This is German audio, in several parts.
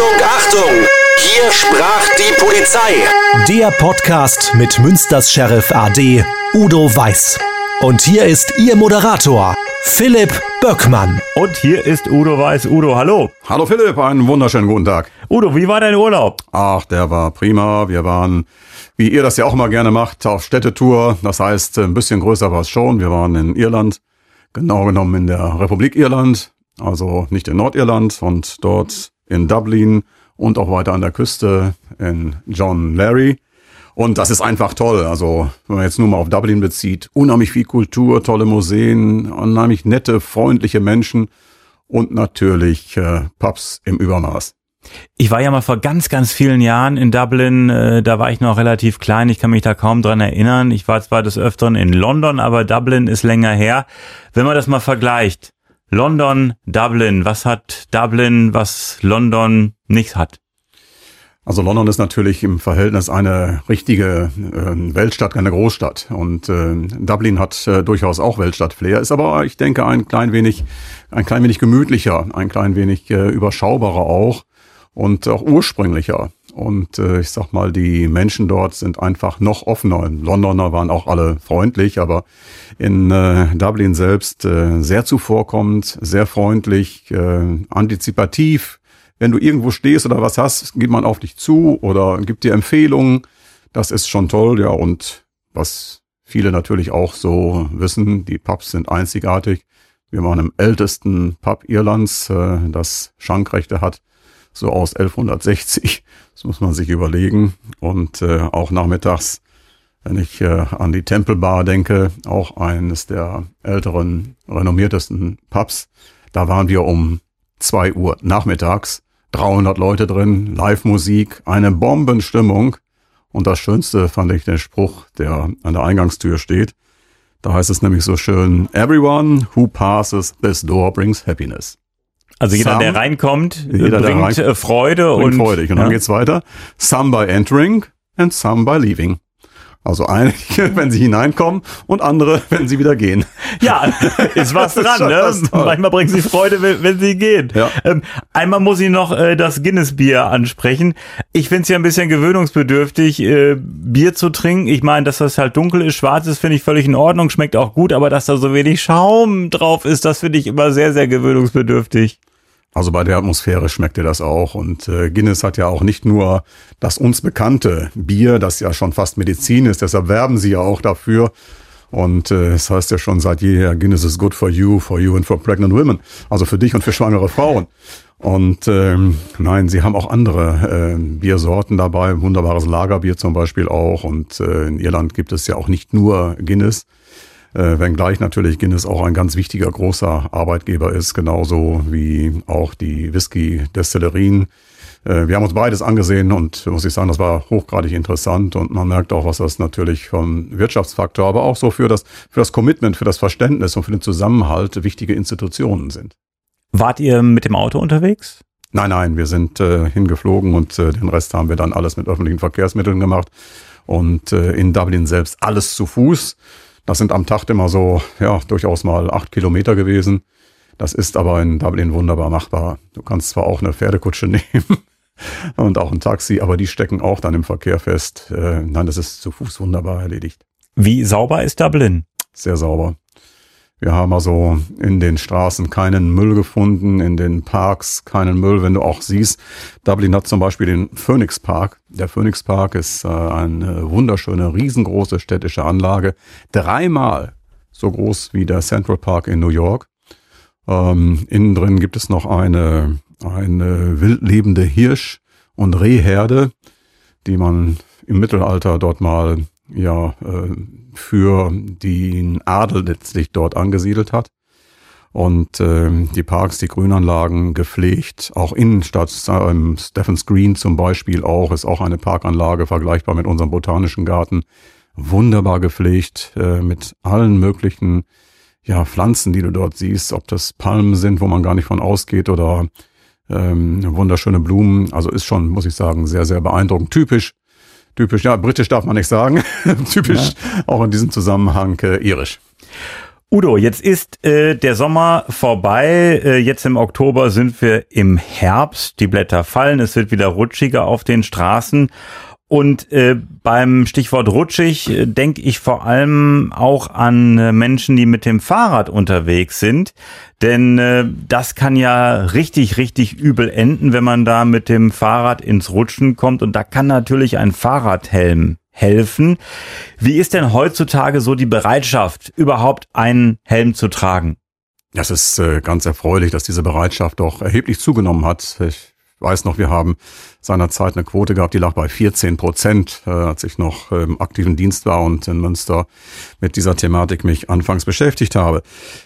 Achtung, Achtung! Hier sprach die Polizei. Der Podcast mit Münsters Sheriff AD Udo Weiß. Und hier ist Ihr Moderator, Philipp Böckmann. Und hier ist Udo Weiß. Udo, hallo. Hallo Philipp, einen wunderschönen guten Tag. Udo, wie war dein Urlaub? Ach, der war prima. Wir waren, wie ihr das ja auch mal gerne macht, auf Städtetour. Das heißt, ein bisschen größer war es schon. Wir waren in Irland, genau genommen in der Republik Irland, also nicht in Nordirland und dort in Dublin und auch weiter an der Küste in John Larry. Und das ist einfach toll. Also, wenn man jetzt nur mal auf Dublin bezieht, unheimlich viel Kultur, tolle Museen, unheimlich nette, freundliche Menschen und natürlich äh, Pubs im Übermaß. Ich war ja mal vor ganz, ganz vielen Jahren in Dublin. Äh, da war ich noch relativ klein. Ich kann mich da kaum dran erinnern. Ich war zwar des Öfteren in London, aber Dublin ist länger her. Wenn man das mal vergleicht, London, Dublin. Was hat Dublin, was London nicht hat? Also London ist natürlich im Verhältnis eine richtige äh, Weltstadt, eine Großstadt. Und äh, Dublin hat äh, durchaus auch Weltstadt-Flair, ist aber, ich denke, ein klein wenig, ein klein wenig gemütlicher, ein klein wenig äh, überschaubarer auch und auch ursprünglicher. Und äh, ich sag mal, die Menschen dort sind einfach noch offener. Londoner waren auch alle freundlich, aber in äh, Dublin selbst äh, sehr zuvorkommend, sehr freundlich, äh, antizipativ. Wenn du irgendwo stehst oder was hast, geht man auf dich zu oder gibt dir Empfehlungen. Das ist schon toll, ja. Und was viele natürlich auch so wissen, die Pubs sind einzigartig. Wir waren im ältesten Pub Irlands, äh, das Schankrechte hat so aus 1160. Das muss man sich überlegen. Und äh, auch nachmittags, wenn ich äh, an die Tempelbar denke, auch eines der älteren, renommiertesten Pubs, da waren wir um zwei Uhr nachmittags, 300 Leute drin, Live-Musik, eine Bombenstimmung. Und das Schönste fand ich den Spruch, der an der Eingangstür steht. Da heißt es nämlich so schön, Everyone who passes this door brings happiness. Also jeder, Some, der reinkommt, jeder, der bringt rein- äh, Freude bringt und freudig. Und ja. dann geht's weiter. Some by entering and some by leaving. Also einige, wenn sie hineinkommen und andere, wenn sie wieder gehen. Ja, ist was dran. ne? Manchmal bringen sie Freude, wenn, wenn sie gehen. Ja. Ähm, einmal muss ich noch äh, das Guinness-Bier ansprechen. Ich finde es ja ein bisschen gewöhnungsbedürftig, äh, Bier zu trinken. Ich meine, dass das halt dunkel ist, schwarz ist, finde ich völlig in Ordnung, schmeckt auch gut, aber dass da so wenig Schaum drauf ist, das finde ich immer sehr, sehr gewöhnungsbedürftig. Also bei der Atmosphäre schmeckt dir das auch. Und äh, Guinness hat ja auch nicht nur das uns bekannte Bier, das ja schon fast Medizin ist, deshalb werben sie ja auch dafür. Und äh, es heißt ja schon seit jeher, Guinness is good for you, for you and for pregnant women. Also für dich und für schwangere Frauen. Und ähm, nein, sie haben auch andere äh, Biersorten dabei, wunderbares Lagerbier zum Beispiel auch. Und äh, in Irland gibt es ja auch nicht nur Guinness. Äh, wenngleich natürlich Guinness auch ein ganz wichtiger großer Arbeitgeber ist, genauso wie auch die Whisky-Destillerien. Äh, wir haben uns beides angesehen und muss ich sagen, das war hochgradig interessant und man merkt auch, was das natürlich vom Wirtschaftsfaktor, aber auch so für das, für das Commitment, für das Verständnis und für den Zusammenhalt wichtige Institutionen sind. Wart ihr mit dem Auto unterwegs? Nein, nein, wir sind äh, hingeflogen und äh, den Rest haben wir dann alles mit öffentlichen Verkehrsmitteln gemacht und äh, in Dublin selbst alles zu Fuß. Das sind am Tag immer so, ja, durchaus mal acht Kilometer gewesen. Das ist aber in Dublin wunderbar machbar. Du kannst zwar auch eine Pferdekutsche nehmen und auch ein Taxi, aber die stecken auch dann im Verkehr fest. Äh, nein, das ist zu Fuß wunderbar erledigt. Wie sauber ist Dublin? Sehr sauber. Wir haben also in den Straßen keinen Müll gefunden, in den Parks keinen Müll. Wenn du auch siehst, Dublin hat zum Beispiel den Phoenix Park. Der Phoenix Park ist äh, eine wunderschöne, riesengroße städtische Anlage. Dreimal so groß wie der Central Park in New York. Ähm, innen drin gibt es noch eine, eine wild lebende Hirsch- und Rehherde, die man im Mittelalter dort mal ja äh, für den Adel letztlich dort angesiedelt hat. Und ähm, die Parks, die Grünanlagen gepflegt, auch Innenstadt, ähm, Stephens Green zum Beispiel auch, ist auch eine Parkanlage, vergleichbar mit unserem botanischen Garten. Wunderbar gepflegt, äh, mit allen möglichen ja, Pflanzen, die du dort siehst, ob das Palmen sind, wo man gar nicht von ausgeht, oder ähm, wunderschöne Blumen. Also ist schon, muss ich sagen, sehr, sehr beeindruckend. Typisch, typisch, ja, britisch darf man nicht sagen, typisch auch in diesem Zusammenhang äh, irisch. Udo, jetzt ist äh, der Sommer vorbei. Äh, jetzt im Oktober sind wir im Herbst. Die Blätter fallen, es wird wieder rutschiger auf den Straßen. Und äh, beim Stichwort rutschig äh, denke ich vor allem auch an äh, Menschen, die mit dem Fahrrad unterwegs sind. Denn äh, das kann ja richtig, richtig übel enden, wenn man da mit dem Fahrrad ins Rutschen kommt. Und da kann natürlich ein Fahrradhelm helfen. Wie ist denn heutzutage so die Bereitschaft, überhaupt einen Helm zu tragen? Das ist äh, ganz erfreulich, dass diese Bereitschaft doch erheblich zugenommen hat. Ich weiß noch, wir haben seinerzeit eine Quote gehabt, die lag bei 14 Prozent, äh, als ich noch im ähm, aktiven Dienst war und in Münster mit dieser Thematik mich anfangs beschäftigt habe.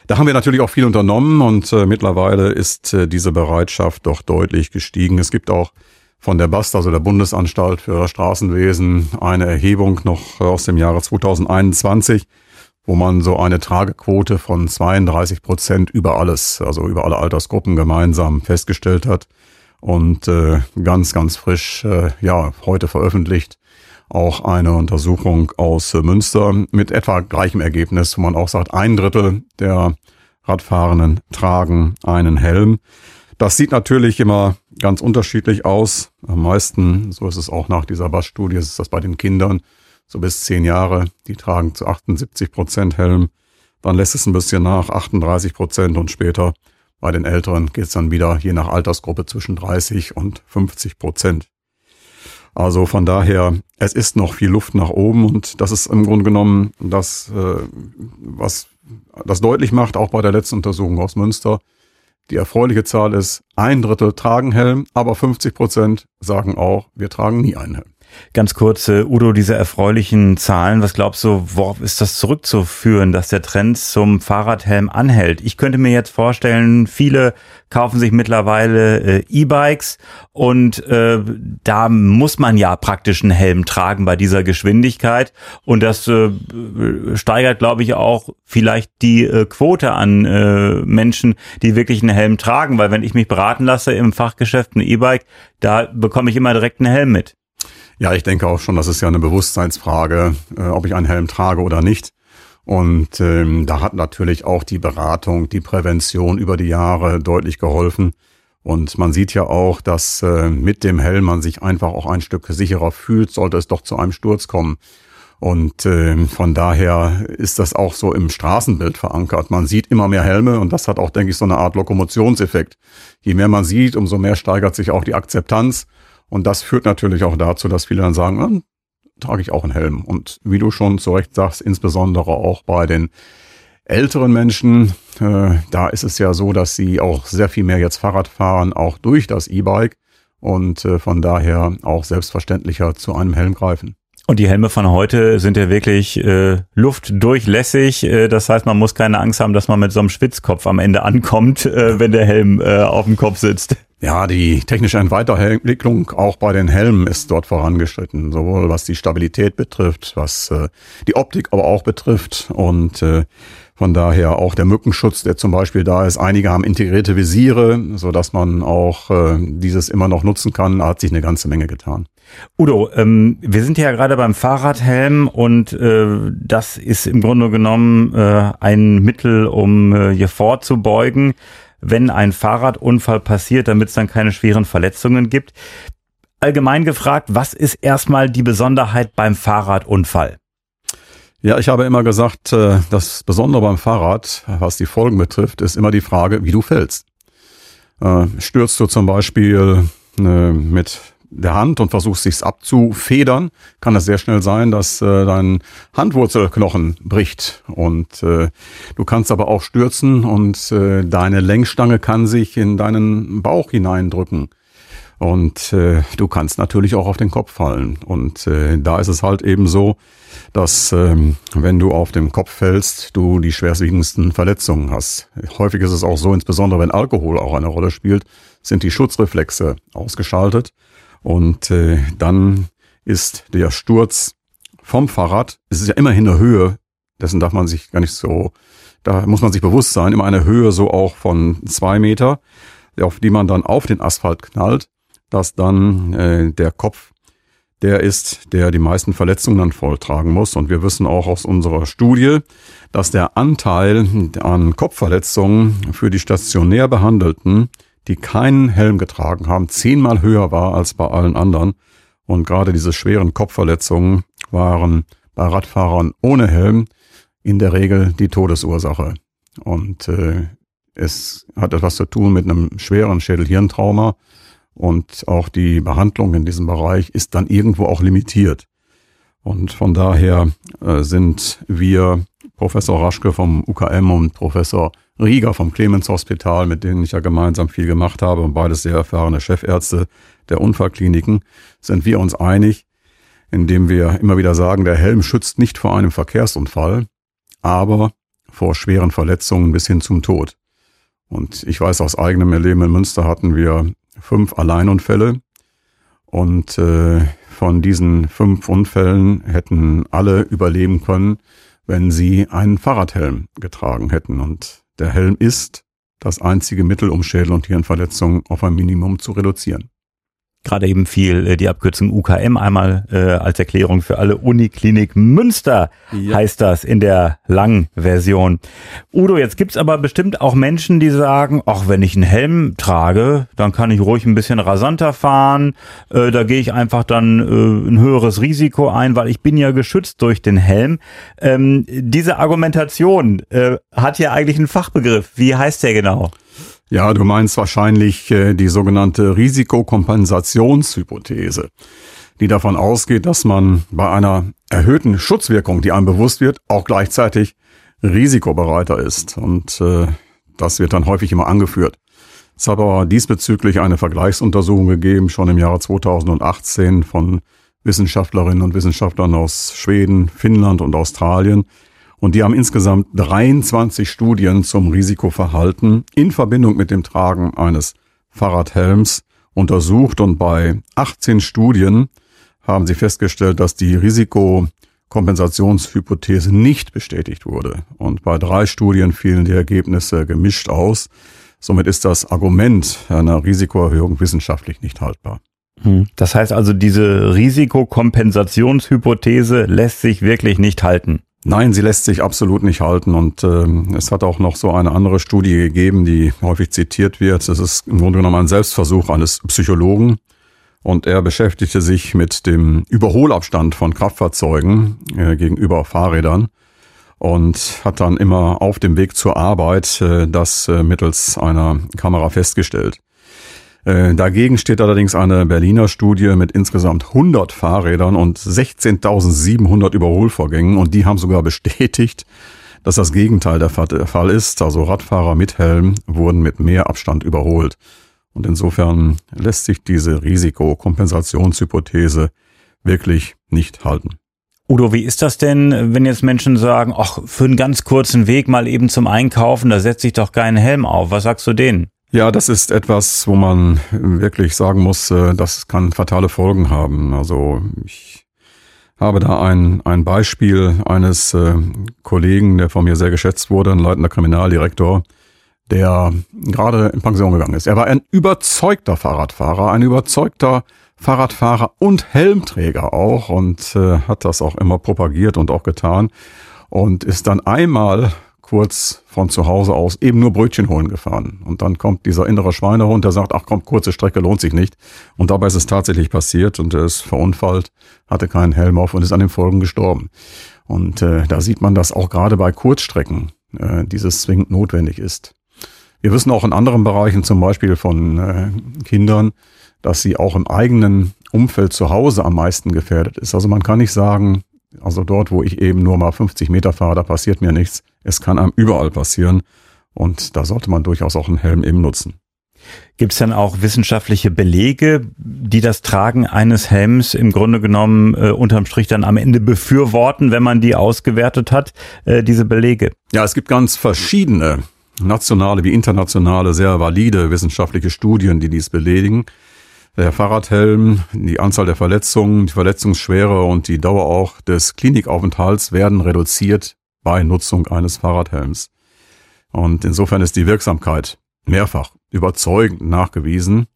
Da haben wir natürlich auch viel unternommen und äh, mittlerweile ist äh, diese Bereitschaft doch deutlich gestiegen. Es gibt auch von der BAST, also der Bundesanstalt für Straßenwesen, eine Erhebung noch aus dem Jahre 2021, wo man so eine Tragequote von 32 Prozent über alles, also über alle Altersgruppen gemeinsam festgestellt hat und äh, ganz, ganz frisch, äh, ja, heute veröffentlicht, auch eine Untersuchung aus äh, Münster mit etwa gleichem Ergebnis, wo man auch sagt, ein Drittel der Radfahrenden tragen einen Helm. Das sieht natürlich immer ganz unterschiedlich aus. Am meisten, so ist es auch nach dieser BAS-Studie, ist das bei den Kindern so bis zehn Jahre. Die tragen zu 78 Prozent Helm. Dann lässt es ein bisschen nach, 38 Prozent und später bei den Älteren geht es dann wieder je nach Altersgruppe zwischen 30 und 50 Prozent. Also von daher, es ist noch viel Luft nach oben und das ist im Grunde genommen das, äh, was das deutlich macht, auch bei der letzten Untersuchung aus Münster. Die erfreuliche Zahl ist, ein Drittel tragen Helm, aber 50 Prozent sagen auch, wir tragen nie einen Helm. Ganz kurz, äh, Udo, diese erfreulichen Zahlen, was glaubst du, worauf ist das zurückzuführen, dass der Trend zum Fahrradhelm anhält? Ich könnte mir jetzt vorstellen, viele kaufen sich mittlerweile äh, E-Bikes und äh, da muss man ja praktisch einen Helm tragen bei dieser Geschwindigkeit und das äh, steigert, glaube ich, auch vielleicht die äh, Quote an äh, Menschen, die wirklich einen Helm tragen, weil wenn ich mich beraten lasse im Fachgeschäft ein E-Bike, da bekomme ich immer direkt einen Helm mit. Ja, ich denke auch schon, das ist ja eine Bewusstseinsfrage, äh, ob ich einen Helm trage oder nicht. Und ähm, da hat natürlich auch die Beratung, die Prävention über die Jahre deutlich geholfen. Und man sieht ja auch, dass äh, mit dem Helm man sich einfach auch ein Stück sicherer fühlt, sollte es doch zu einem Sturz kommen. Und äh, von daher ist das auch so im Straßenbild verankert. Man sieht immer mehr Helme und das hat auch, denke ich, so eine Art Lokomotionseffekt. Je mehr man sieht, umso mehr steigert sich auch die Akzeptanz. Und das führt natürlich auch dazu, dass viele dann sagen, ah, trage ich auch einen Helm. Und wie du schon zu Recht sagst, insbesondere auch bei den älteren Menschen, äh, da ist es ja so, dass sie auch sehr viel mehr jetzt Fahrrad fahren, auch durch das E-Bike und äh, von daher auch selbstverständlicher zu einem Helm greifen. Und die Helme von heute sind ja wirklich äh, luftdurchlässig. Äh, das heißt, man muss keine Angst haben, dass man mit so einem Schwitzkopf am Ende ankommt, äh, wenn der Helm äh, auf dem Kopf sitzt. Ja, die technische Weiterentwicklung auch bei den Helmen ist dort vorangeschritten, sowohl was die Stabilität betrifft, was äh, die Optik aber auch betrifft und äh, von daher auch der Mückenschutz, der zum Beispiel da ist. Einige haben integrierte Visiere, so dass man auch äh, dieses immer noch nutzen kann. Da hat sich eine ganze Menge getan. Udo, ähm, wir sind ja gerade beim Fahrradhelm und äh, das ist im Grunde genommen äh, ein Mittel, um äh, hier vorzubeugen wenn ein Fahrradunfall passiert, damit es dann keine schweren Verletzungen gibt. Allgemein gefragt, was ist erstmal die Besonderheit beim Fahrradunfall? Ja, ich habe immer gesagt, äh, das Besondere beim Fahrrad, was die Folgen betrifft, ist immer die Frage, wie du fällst. Äh, stürzt du zum Beispiel äh, mit der Hand und versuchst sich's abzufedern, kann es sehr schnell sein, dass äh, dein Handwurzelknochen bricht und äh, du kannst aber auch stürzen und äh, deine Lenkstange kann sich in deinen Bauch hineindrücken. Und äh, du kannst natürlich auch auf den Kopf fallen. Und äh, da ist es halt eben so, dass ähm, wenn du auf den Kopf fällst, du die schwerwiegendsten Verletzungen hast. Häufig ist es auch so, insbesondere wenn Alkohol auch eine Rolle spielt, sind die Schutzreflexe ausgeschaltet. Und äh, dann ist der Sturz vom Fahrrad, es ist ja immerhin eine Höhe, dessen darf man sich gar nicht so, da muss man sich bewusst sein, immer eine Höhe so auch von zwei Meter, auf die man dann auf den Asphalt knallt, dass dann äh, der Kopf der ist, der die meisten Verletzungen dann volltragen muss. Und wir wissen auch aus unserer Studie, dass der Anteil an Kopfverletzungen für die stationär Behandelten, die keinen Helm getragen haben, zehnmal höher war als bei allen anderen. Und gerade diese schweren Kopfverletzungen waren bei Radfahrern ohne Helm in der Regel die Todesursache. Und äh, es hat etwas zu tun mit einem schweren Schädelhirntrauma und auch die Behandlung in diesem Bereich ist dann irgendwo auch limitiert. Und von daher äh, sind wir Professor Raschke vom UKM und Professor Rieger vom Clemens Hospital, mit denen ich ja gemeinsam viel gemacht habe und beides sehr erfahrene Chefärzte der Unfallkliniken, sind wir uns einig, indem wir immer wieder sagen, der Helm schützt nicht vor einem Verkehrsunfall, aber vor schweren Verletzungen bis hin zum Tod. Und ich weiß aus eigenem Erleben in Münster hatten wir fünf Alleinunfälle und äh, von diesen fünf Unfällen hätten alle überleben können, wenn sie einen Fahrradhelm getragen hätten. Und der Helm ist das einzige Mittel, um Schädel- und Hirnverletzungen auf ein Minimum zu reduzieren gerade eben viel äh, die Abkürzung UKM einmal äh, als Erklärung für alle Uniklinik Münster ja. heißt das in der langen Version. Udo, jetzt gibt's aber bestimmt auch Menschen, die sagen, ach, wenn ich einen Helm trage, dann kann ich ruhig ein bisschen rasanter fahren, äh, da gehe ich einfach dann äh, ein höheres Risiko ein, weil ich bin ja geschützt durch den Helm. Ähm, diese Argumentation äh, hat ja eigentlich einen Fachbegriff. Wie heißt der genau? Ja, du meinst wahrscheinlich äh, die sogenannte Risikokompensationshypothese, die davon ausgeht, dass man bei einer erhöhten Schutzwirkung, die einem bewusst wird, auch gleichzeitig risikobereiter ist. Und äh, das wird dann häufig immer angeführt. Es hat aber diesbezüglich eine Vergleichsuntersuchung gegeben, schon im Jahre 2018 von Wissenschaftlerinnen und Wissenschaftlern aus Schweden, Finnland und Australien, und die haben insgesamt 23 Studien zum Risikoverhalten in Verbindung mit dem Tragen eines Fahrradhelms untersucht und bei 18 Studien haben sie festgestellt, dass die Risikokompensationshypothese nicht bestätigt wurde. Und bei drei Studien fielen die Ergebnisse gemischt aus. Somit ist das Argument einer Risikoerhöhung wissenschaftlich nicht haltbar. Hm. Das heißt also, diese Risikokompensationshypothese lässt sich wirklich nicht halten. Nein, sie lässt sich absolut nicht halten und äh, es hat auch noch so eine andere Studie gegeben, die häufig zitiert wird. Das ist im Grunde genommen ein Selbstversuch eines Psychologen und er beschäftigte sich mit dem Überholabstand von Kraftfahrzeugen äh, gegenüber Fahrrädern und hat dann immer auf dem Weg zur Arbeit äh, das äh, mittels einer Kamera festgestellt. Äh, dagegen steht allerdings eine Berliner Studie mit insgesamt 100 Fahrrädern und 16.700 Überholvorgängen und die haben sogar bestätigt, dass das Gegenteil der Fall ist. Also Radfahrer mit Helm wurden mit mehr Abstand überholt. Und insofern lässt sich diese Risikokompensationshypothese wirklich nicht halten. Udo, wie ist das denn, wenn jetzt Menschen sagen, ach, für einen ganz kurzen Weg mal eben zum Einkaufen, da setze ich doch keinen Helm auf. Was sagst du denen? Ja, das ist etwas, wo man wirklich sagen muss, äh, das kann fatale Folgen haben. Also ich habe da ein, ein Beispiel eines äh, Kollegen, der von mir sehr geschätzt wurde, ein leitender Kriminaldirektor, der gerade in Pension gegangen ist. Er war ein überzeugter Fahrradfahrer, ein überzeugter Fahrradfahrer und Helmträger auch und äh, hat das auch immer propagiert und auch getan und ist dann einmal kurz von zu Hause aus eben nur Brötchen holen gefahren. Und dann kommt dieser innere Schweinehund, der sagt, ach komm, kurze Strecke lohnt sich nicht. Und dabei ist es tatsächlich passiert und er ist verunfallt, hatte keinen Helm auf und ist an den Folgen gestorben. Und äh, da sieht man, dass auch gerade bei Kurzstrecken äh, dieses zwingend notwendig ist. Wir wissen auch in anderen Bereichen, zum Beispiel von äh, Kindern, dass sie auch im eigenen Umfeld zu Hause am meisten gefährdet ist. Also man kann nicht sagen, also dort, wo ich eben nur mal 50 Meter fahre, da passiert mir nichts. Es kann einem überall passieren. Und da sollte man durchaus auch einen Helm eben nutzen. Gibt es dann auch wissenschaftliche Belege, die das Tragen eines Helms im Grunde genommen äh, unterm Strich dann am Ende befürworten, wenn man die ausgewertet hat, äh, diese Belege? Ja, es gibt ganz verschiedene nationale wie internationale, sehr valide wissenschaftliche Studien, die dies belegen. Der Fahrradhelm, die Anzahl der Verletzungen, die Verletzungsschwere und die Dauer auch des Klinikaufenthalts werden reduziert bei Nutzung eines Fahrradhelms. Und insofern ist die Wirksamkeit mehrfach überzeugend nachgewiesen.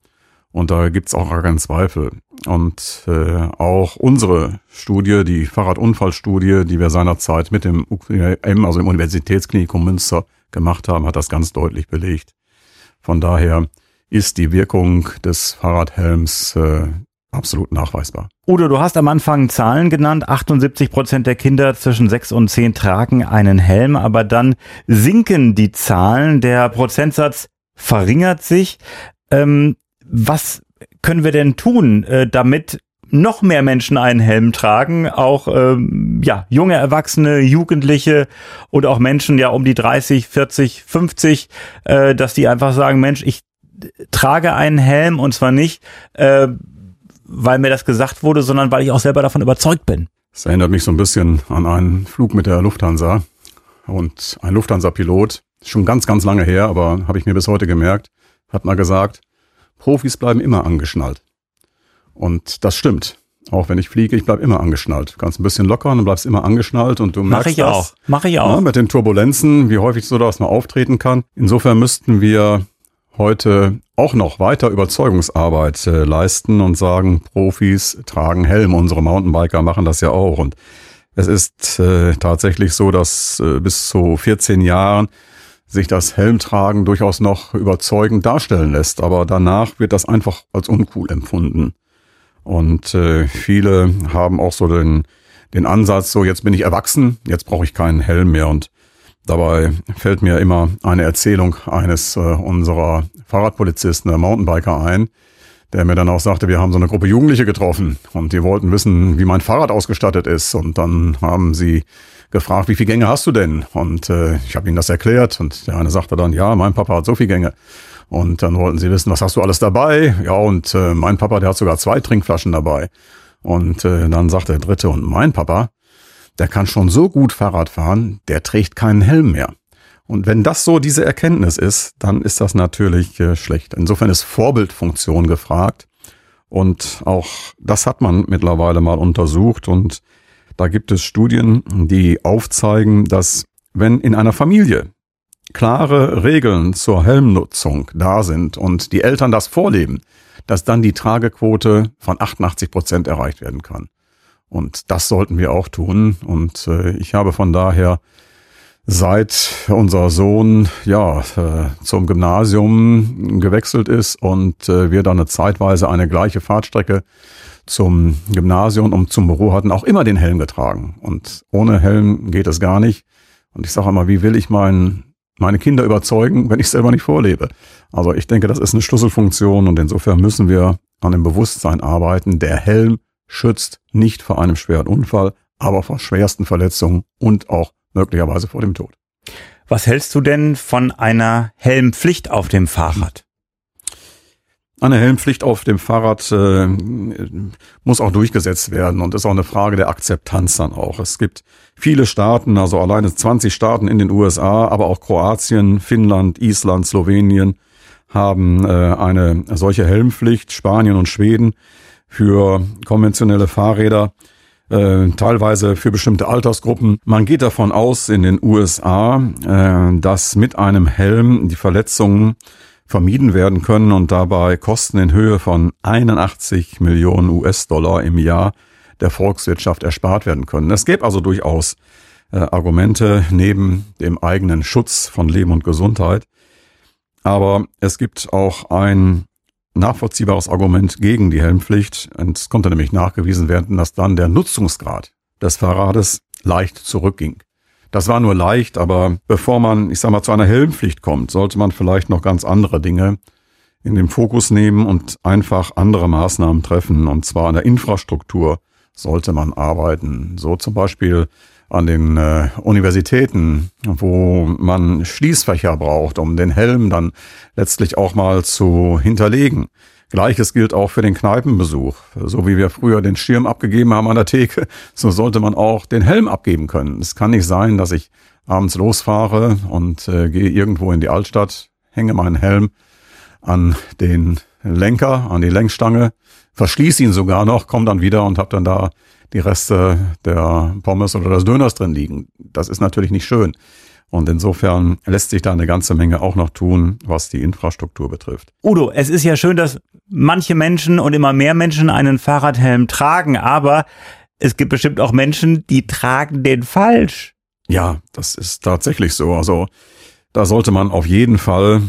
Und da gibt's auch gar keinen Zweifel. Und äh, auch unsere Studie, die Fahrradunfallstudie, die wir seinerzeit mit dem UKM, also im Universitätsklinikum Münster gemacht haben, hat das ganz deutlich belegt. Von daher ist die Wirkung des Fahrradhelms äh, absolut nachweisbar. Udo, du hast am Anfang Zahlen genannt. 78 Prozent der Kinder zwischen 6 und 10 tragen einen Helm, aber dann sinken die Zahlen. Der Prozentsatz verringert sich. Ähm, was können wir denn tun, äh, damit noch mehr Menschen einen Helm tragen, auch ähm, ja junge Erwachsene, Jugendliche und auch Menschen ja um die 30, 40, 50, äh, dass die einfach sagen, Mensch, ich trage einen Helm und zwar nicht, äh, weil mir das gesagt wurde, sondern weil ich auch selber davon überzeugt bin. Das erinnert mich so ein bisschen an einen Flug mit der Lufthansa und ein Lufthansa-Pilot, schon ganz, ganz lange her, aber habe ich mir bis heute gemerkt, hat mal gesagt, Profis bleiben immer angeschnallt. Und das stimmt. Auch wenn ich fliege, ich bleib immer angeschnallt. Du kannst ein bisschen lockern und bleibst immer angeschnallt und du Mach merkst ich das. auch. Mach ich auch. Ja, mit den Turbulenzen, wie häufig so das mal auftreten kann. Insofern müssten wir heute auch noch weiter Überzeugungsarbeit äh, leisten und sagen, Profis tragen Helm. Unsere Mountainbiker machen das ja auch. Und es ist äh, tatsächlich so, dass äh, bis zu 14 Jahren sich das Helmtragen durchaus noch überzeugend darstellen lässt. Aber danach wird das einfach als uncool empfunden. Und äh, viele haben auch so den, den Ansatz, so jetzt bin ich erwachsen, jetzt brauche ich keinen Helm mehr. Und dabei fällt mir immer eine Erzählung eines äh, unserer Fahrradpolizisten, der Mountainbiker ein, der mir dann auch sagte, wir haben so eine Gruppe Jugendliche getroffen und die wollten wissen, wie mein Fahrrad ausgestattet ist. Und dann haben sie gefragt, wie viele Gänge hast du denn? Und äh, ich habe ihnen das erklärt und der eine sagte dann, ja, mein Papa hat so viele Gänge. Und dann wollten sie wissen, was hast du alles dabei? Ja, und äh, mein Papa, der hat sogar zwei Trinkflaschen dabei. Und äh, dann sagt der dritte, und mein Papa, der kann schon so gut Fahrrad fahren, der trägt keinen Helm mehr. Und wenn das so diese Erkenntnis ist, dann ist das natürlich äh, schlecht. Insofern ist Vorbildfunktion gefragt. Und auch das hat man mittlerweile mal untersucht. Und da gibt es Studien, die aufzeigen, dass wenn in einer Familie klare Regeln zur Helmnutzung da sind und die Eltern das vorleben, dass dann die Tragequote von 88 Prozent erreicht werden kann. Und das sollten wir auch tun. Und äh, ich habe von daher seit unser Sohn ja äh, zum Gymnasium gewechselt ist und äh, wir dann eine zeitweise eine gleiche Fahrtstrecke zum Gymnasium und zum Büro hatten, auch immer den Helm getragen. Und ohne Helm geht es gar nicht. Und ich sage immer, wie will ich meinen meine Kinder überzeugen, wenn ich selber nicht vorlebe. Also ich denke, das ist eine Schlüsselfunktion und insofern müssen wir an dem Bewusstsein arbeiten. Der Helm schützt nicht vor einem schweren Unfall, aber vor schwersten Verletzungen und auch möglicherweise vor dem Tod. Was hältst du denn von einer Helmpflicht auf dem Fahrrad? Eine Helmpflicht auf dem Fahrrad äh, muss auch durchgesetzt werden und ist auch eine Frage der Akzeptanz dann auch. Es gibt viele Staaten, also alleine 20 Staaten in den USA, aber auch Kroatien, Finnland, Island, Slowenien haben äh, eine solche Helmpflicht, Spanien und Schweden für konventionelle Fahrräder, äh, teilweise für bestimmte Altersgruppen. Man geht davon aus in den USA, äh, dass mit einem Helm die Verletzungen vermieden werden können und dabei Kosten in Höhe von 81 Millionen US-Dollar im Jahr der Volkswirtschaft erspart werden können. Es gäbe also durchaus äh, Argumente neben dem eigenen Schutz von Leben und Gesundheit. Aber es gibt auch ein nachvollziehbares Argument gegen die Helmpflicht. Es konnte nämlich nachgewiesen werden, dass dann der Nutzungsgrad des Fahrrades leicht zurückging. Das war nur leicht, aber bevor man, ich sag mal, zu einer Helmpflicht kommt, sollte man vielleicht noch ganz andere Dinge in den Fokus nehmen und einfach andere Maßnahmen treffen. Und zwar an der Infrastruktur sollte man arbeiten. So zum Beispiel an den äh, Universitäten, wo man Schließfächer braucht, um den Helm dann letztlich auch mal zu hinterlegen. Gleiches gilt auch für den Kneipenbesuch. So wie wir früher den Schirm abgegeben haben an der Theke, so sollte man auch den Helm abgeben können. Es kann nicht sein, dass ich abends losfahre und äh, gehe irgendwo in die Altstadt, hänge meinen Helm an den Lenker, an die Lenkstange, verschließe ihn sogar noch, komme dann wieder und habe dann da die Reste der Pommes oder des Döners drin liegen. Das ist natürlich nicht schön. Und insofern lässt sich da eine ganze Menge auch noch tun, was die Infrastruktur betrifft. Udo, es ist ja schön, dass manche Menschen und immer mehr Menschen einen Fahrradhelm tragen, aber es gibt bestimmt auch Menschen, die tragen den falsch. Ja, das ist tatsächlich so. Also da sollte man auf jeden Fall,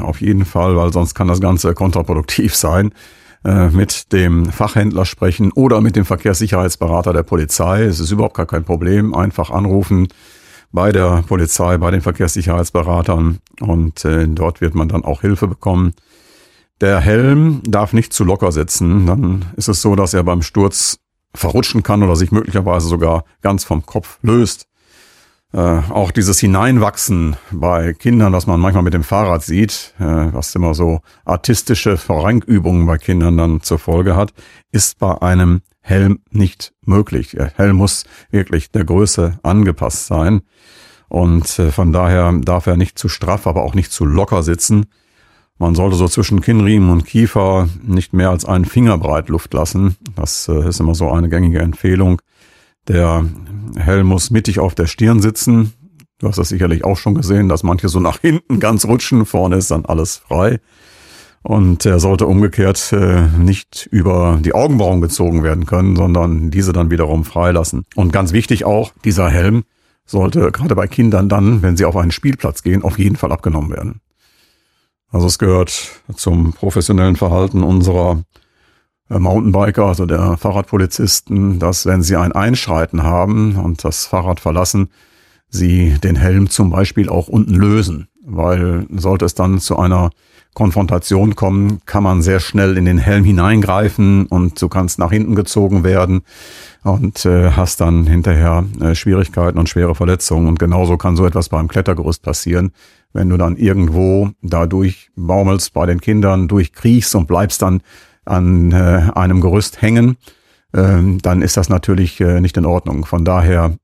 auf jeden Fall, weil sonst kann das Ganze kontraproduktiv sein, äh, mit dem Fachhändler sprechen oder mit dem Verkehrssicherheitsberater der Polizei. Es ist überhaupt gar kein Problem. Einfach anrufen bei der Polizei, bei den Verkehrssicherheitsberatern und äh, dort wird man dann auch Hilfe bekommen. Der Helm darf nicht zu locker sitzen. Dann ist es so, dass er beim Sturz verrutschen kann oder sich möglicherweise sogar ganz vom Kopf löst. Äh, auch dieses Hineinwachsen bei Kindern, was man manchmal mit dem Fahrrad sieht, äh, was immer so artistische Verrankübungen bei Kindern dann zur Folge hat, ist bei einem Helm nicht möglich. Der Helm muss wirklich der Größe angepasst sein. Und äh, von daher darf er nicht zu straff, aber auch nicht zu locker sitzen. Man sollte so zwischen Kinnriemen und Kiefer nicht mehr als einen Fingerbreit Luft lassen. Das äh, ist immer so eine gängige Empfehlung. Der Helm muss mittig auf der Stirn sitzen. Du hast das sicherlich auch schon gesehen, dass manche so nach hinten ganz rutschen. Vorne ist dann alles frei. Und er sollte umgekehrt äh, nicht über die Augenbrauen gezogen werden können, sondern diese dann wiederum freilassen. Und ganz wichtig auch, dieser Helm sollte gerade bei Kindern dann, wenn sie auf einen Spielplatz gehen, auf jeden Fall abgenommen werden. Also es gehört zum professionellen Verhalten unserer Mountainbiker, also der Fahrradpolizisten, dass wenn sie ein Einschreiten haben und das Fahrrad verlassen, sie den Helm zum Beispiel auch unten lösen, weil sollte es dann zu einer Konfrontation kommen, kann man sehr schnell in den Helm hineingreifen und du kannst nach hinten gezogen werden und äh, hast dann hinterher äh, Schwierigkeiten und schwere Verletzungen. Und genauso kann so etwas beim Klettergerüst passieren, wenn du dann irgendwo dadurch baumelst bei den Kindern, durchkriechst und bleibst dann an äh, einem Gerüst hängen, äh, dann ist das natürlich äh, nicht in Ordnung. Von daher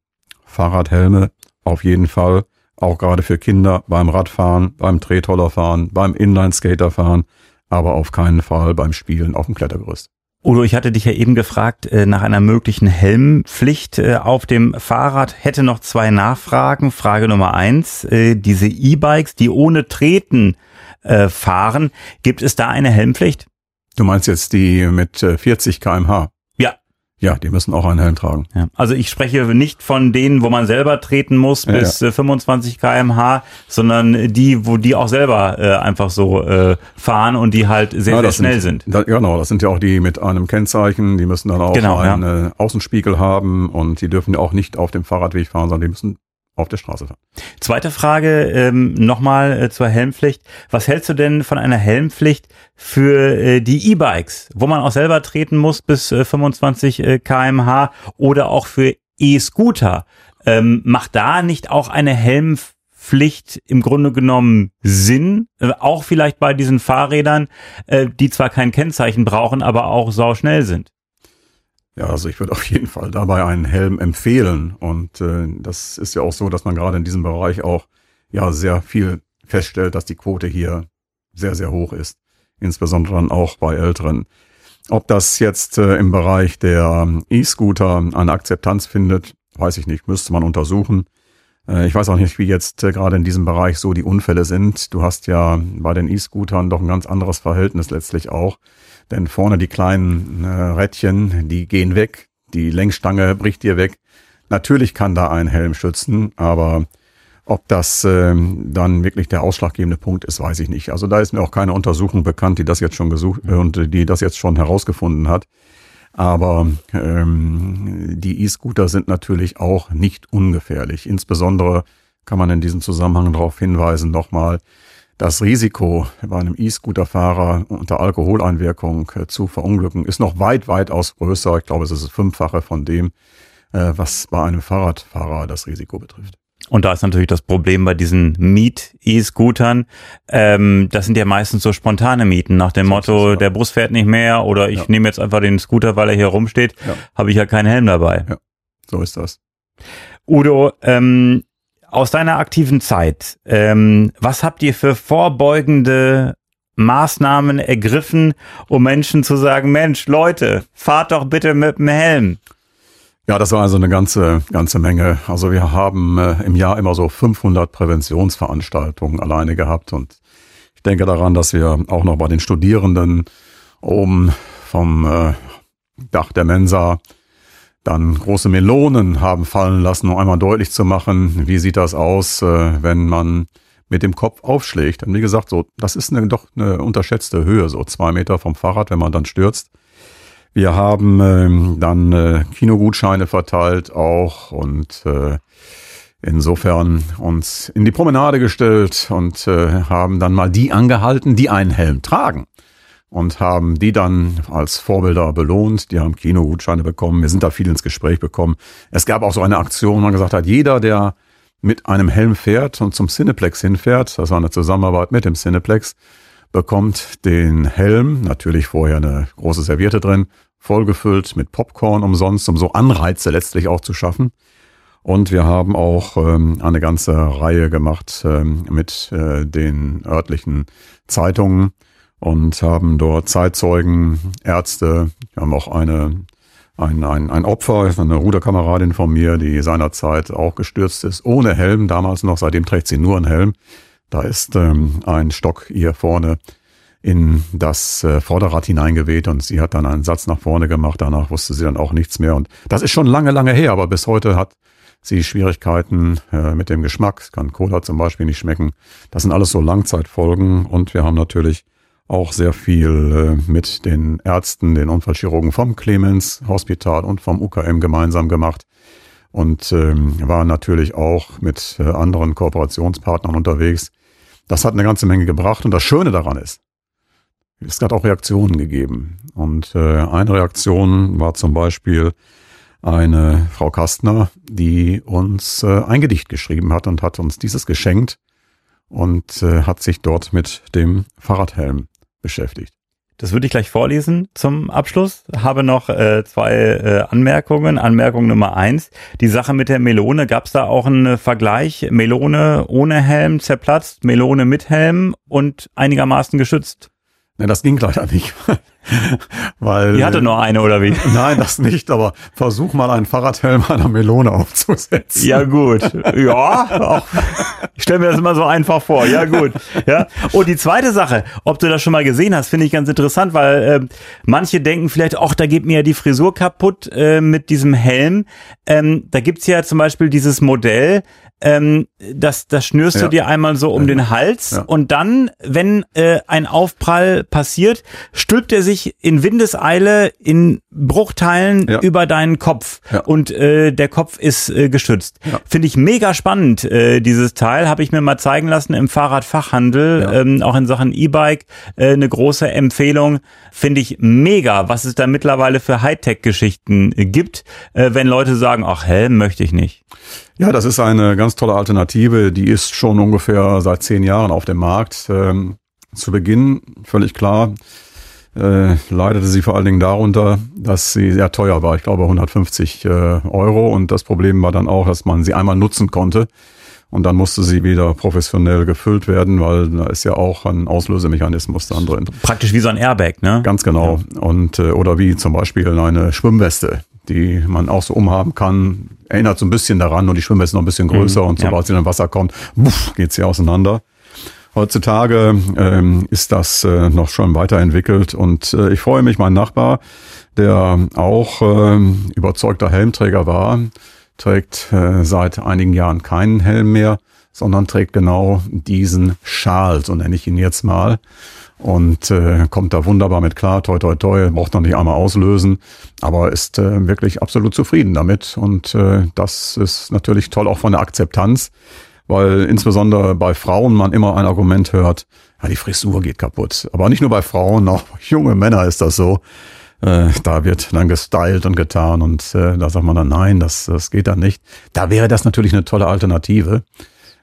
Fahrradhelme auf jeden Fall auch gerade für Kinder beim Radfahren, beim Tretrollerfahren, beim Inlineskaterfahren, aber auf keinen Fall beim Spielen auf dem Klettergerüst. Udo, ich hatte dich ja eben gefragt äh, nach einer möglichen Helmpflicht äh, auf dem Fahrrad. Hätte noch zwei Nachfragen. Frage Nummer eins, äh, diese E-Bikes, die ohne Treten äh, fahren, gibt es da eine Helmpflicht? Du meinst jetzt die mit 40 kmh? Ja, die müssen auch einen Helm tragen. Ja. Also ich spreche nicht von denen, wo man selber treten muss bis ja. 25 kmh, sondern die, wo die auch selber äh, einfach so äh, fahren und die halt sehr, ja, sehr schnell sind. sind. Da, genau, das sind ja auch die mit einem Kennzeichen, die müssen dann auch genau, einen ja. Außenspiegel haben und die dürfen ja auch nicht auf dem Fahrradweg fahren, sondern die müssen auf der Straße fahren. Zweite Frage ähm, nochmal äh, zur Helmpflicht. Was hältst du denn von einer Helmpflicht für äh, die E-Bikes, wo man auch selber treten muss bis äh, 25 äh, kmh oder auch für E-Scooter? Ähm, macht da nicht auch eine Helmpflicht im Grunde genommen Sinn? Äh, auch vielleicht bei diesen Fahrrädern, äh, die zwar kein Kennzeichen brauchen, aber auch sau schnell sind. Ja, also ich würde auf jeden Fall dabei einen Helm empfehlen. Und äh, das ist ja auch so, dass man gerade in diesem Bereich auch ja sehr viel feststellt, dass die Quote hier sehr, sehr hoch ist. Insbesondere dann auch bei Älteren. Ob das jetzt äh, im Bereich der E-Scooter eine Akzeptanz findet, weiß ich nicht, müsste man untersuchen. Äh, ich weiß auch nicht, wie jetzt äh, gerade in diesem Bereich so die Unfälle sind. Du hast ja bei den E-Scootern doch ein ganz anderes Verhältnis letztlich auch. Denn vorne die kleinen äh, Rädchen, die gehen weg, die Längsstange bricht dir weg. Natürlich kann da ein Helm schützen, aber ob das äh, dann wirklich der ausschlaggebende Punkt ist, weiß ich nicht. Also da ist mir auch keine Untersuchung bekannt, die das jetzt schon gesucht äh, und die das jetzt schon herausgefunden hat. Aber ähm, die E-Scooter sind natürlich auch nicht ungefährlich. Insbesondere kann man in diesem Zusammenhang darauf hinweisen, nochmal, das Risiko bei einem E-Scooter-Fahrer unter Alkoholeinwirkung äh, zu verunglücken ist noch weit, weitaus größer. Ich glaube, es ist das Fünffache von dem, äh, was bei einem Fahrradfahrer das Risiko betrifft. Und da ist natürlich das Problem bei diesen Miet-E-Scootern. Ähm, das sind ja meistens so spontane Mieten nach dem Motto, der Bus fährt nicht mehr oder ich ja. nehme jetzt einfach den Scooter, weil er hier rumsteht, ja. habe ich ja keinen Helm dabei. Ja, so ist das. Udo, ähm, aus deiner aktiven Zeit, ähm, was habt ihr für vorbeugende Maßnahmen ergriffen, um Menschen zu sagen, Mensch, Leute, fahrt doch bitte mit dem Helm? Ja, das war also eine ganze, ganze Menge. Also wir haben äh, im Jahr immer so 500 Präventionsveranstaltungen alleine gehabt und ich denke daran, dass wir auch noch bei den Studierenden oben vom äh, Dach der Mensa dann große Melonen haben fallen lassen, um einmal deutlich zu machen, wie sieht das aus, äh, wenn man mit dem Kopf aufschlägt. Und wie gesagt, so, das ist eine, doch eine unterschätzte Höhe, so zwei Meter vom Fahrrad, wenn man dann stürzt. Wir haben ähm, dann äh, Kinogutscheine verteilt auch und äh, insofern uns in die Promenade gestellt und äh, haben dann mal die angehalten, die einen Helm tragen und haben die dann als Vorbilder belohnt. Die haben Kinogutscheine bekommen. Wir sind da viel ins Gespräch bekommen. Es gab auch so eine Aktion, wo man gesagt hat, jeder, der mit einem Helm fährt und zum Cineplex hinfährt, das war eine Zusammenarbeit mit dem Cineplex, bekommt den Helm, natürlich vorher eine große Serviette drin, vollgefüllt mit Popcorn umsonst, um so Anreize letztlich auch zu schaffen. Und wir haben auch ähm, eine ganze Reihe gemacht ähm, mit äh, den örtlichen Zeitungen und haben dort Zeitzeugen, Ärzte, wir haben auch eine, ein, ein, ein Opfer, eine Ruderkameradin von mir, die seinerzeit auch gestürzt ist, ohne Helm, damals noch, seitdem trägt sie nur einen Helm da ist ähm, ein Stock hier vorne in das äh, Vorderrad hineingeweht und sie hat dann einen Satz nach vorne gemacht. Danach wusste sie dann auch nichts mehr. Und das ist schon lange, lange her, aber bis heute hat sie Schwierigkeiten äh, mit dem Geschmack. Kann Cola zum Beispiel nicht schmecken. Das sind alles so Langzeitfolgen und wir haben natürlich auch sehr viel äh, mit den Ärzten, den Unfallchirurgen vom Clemens Hospital und vom UKM gemeinsam gemacht. Und ähm, waren natürlich auch mit äh, anderen Kooperationspartnern unterwegs, das hat eine ganze Menge gebracht. Und das Schöne daran ist, es hat auch Reaktionen gegeben. Und äh, eine Reaktion war zum Beispiel eine Frau Kastner, die uns ein Gedicht geschrieben hat und hat uns dieses geschenkt und äh, hat sich dort mit dem Fahrradhelm beschäftigt. Das würde ich gleich vorlesen zum Abschluss. Habe noch äh, zwei äh, Anmerkungen. Anmerkung Nummer eins. Die Sache mit der Melone, gab es da auch einen Vergleich? Melone ohne Helm zerplatzt, Melone mit Helm und einigermaßen geschützt. Ne, das ging leider nicht. Weil, Die hatte nur eine, oder wie? Nein, das nicht, aber versuch mal einen Fahrradhelm einer Melone aufzusetzen. Ja, gut. Ja, auch. ich stelle mir das immer so einfach vor. Ja, gut. Ja. Und die zweite Sache, ob du das schon mal gesehen hast, finde ich ganz interessant, weil äh, manche denken vielleicht, ach, da geht mir ja die Frisur kaputt äh, mit diesem Helm. Ähm, da gibt's ja zum Beispiel dieses Modell, ähm, das, das schnürst ja. du dir einmal so um ja. den Hals ja. und dann, wenn äh, ein Aufprall passiert, stülpt er sich in Windeseile in Bruchteilen über deinen Kopf und äh, der Kopf ist äh, geschützt. Finde ich mega spannend, äh, dieses Teil. Habe ich mir mal zeigen lassen im Fahrradfachhandel, ähm, auch in Sachen E-Bike. Äh, eine große Empfehlung. Finde ich mega, was es da mittlerweile für Hightech-Geschichten gibt, äh, wenn Leute sagen, ach, Helm möchte ich nicht. Ja, das ist eine ganz tolle Alternative. Die ist schon ungefähr seit zehn Jahren auf dem Markt. Ähm, zu Beginn, völlig klar, äh, leidete sie vor allen Dingen darunter, dass sie sehr teuer war. Ich glaube 150 äh, Euro. Und das Problem war dann auch, dass man sie einmal nutzen konnte. Und dann musste sie wieder professionell gefüllt werden, weil da ist ja auch ein Auslösemechanismus dann drin. Praktisch wie so ein Airbag, ne? Ganz genau. Ja. Und äh, oder wie zum Beispiel eine Schwimmweste, die man auch so umhaben kann, erinnert so ein bisschen daran und die Schwimme ist noch ein bisschen größer mhm, und sobald ja. sie in das Wasser kommt, buff, geht sie auseinander. Heutzutage ähm, ist das äh, noch schon weiterentwickelt und äh, ich freue mich, mein Nachbar, der auch äh, überzeugter Helmträger war, trägt äh, seit einigen Jahren keinen Helm mehr, sondern trägt genau diesen Schal, so nenne ich ihn jetzt mal und äh, kommt da wunderbar mit klar, toi toi toi, braucht noch nicht einmal auslösen, aber ist äh, wirklich absolut zufrieden damit und äh, das ist natürlich toll auch von der Akzeptanz, weil insbesondere bei Frauen man immer ein Argument hört, ja, die Frisur geht kaputt, aber nicht nur bei Frauen, auch junge Männer ist das so. Äh, da wird dann gestylt und getan und äh, da sagt man dann, nein, das, das geht dann nicht. Da wäre das natürlich eine tolle Alternative.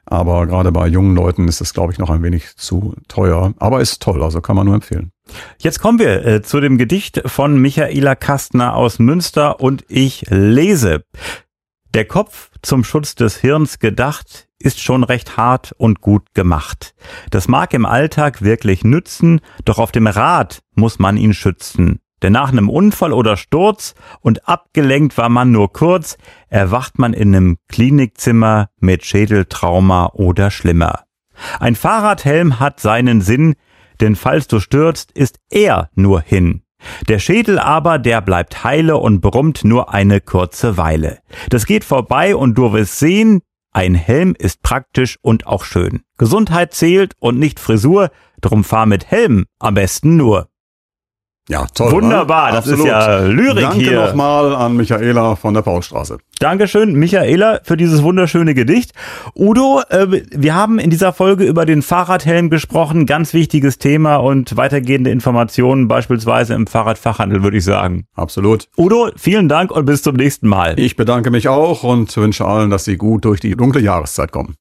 Aber gerade bei jungen Leuten ist es, glaube ich, noch ein wenig zu teuer. Aber ist toll, also kann man nur empfehlen. Jetzt kommen wir äh, zu dem Gedicht von Michaela Kastner aus Münster und ich lese. Der Kopf zum Schutz des Hirns gedacht, ist schon recht hart und gut gemacht. Das mag im Alltag wirklich nützen, doch auf dem Rad muss man ihn schützen. Denn nach einem Unfall oder Sturz und abgelenkt war man nur kurz, erwacht man in einem Klinikzimmer mit Schädeltrauma oder schlimmer. Ein Fahrradhelm hat seinen Sinn, denn falls du stürzt, ist er nur hin. Der Schädel aber, der bleibt heile und brummt nur eine kurze Weile. Das geht vorbei und du wirst sehen, ein Helm ist praktisch und auch schön. Gesundheit zählt und nicht Frisur, drum fahr mit Helm am besten nur. Ja, toll. Wunderbar, ne? das ist ja Lyrik Danke hier. nochmal an Michaela von der Paulstraße. Dankeschön, Michaela, für dieses wunderschöne Gedicht. Udo, äh, wir haben in dieser Folge über den Fahrradhelm gesprochen, ganz wichtiges Thema und weitergehende Informationen beispielsweise im Fahrradfachhandel, würde ich sagen. Absolut. Udo, vielen Dank und bis zum nächsten Mal. Ich bedanke mich auch und wünsche allen, dass sie gut durch die dunkle Jahreszeit kommen.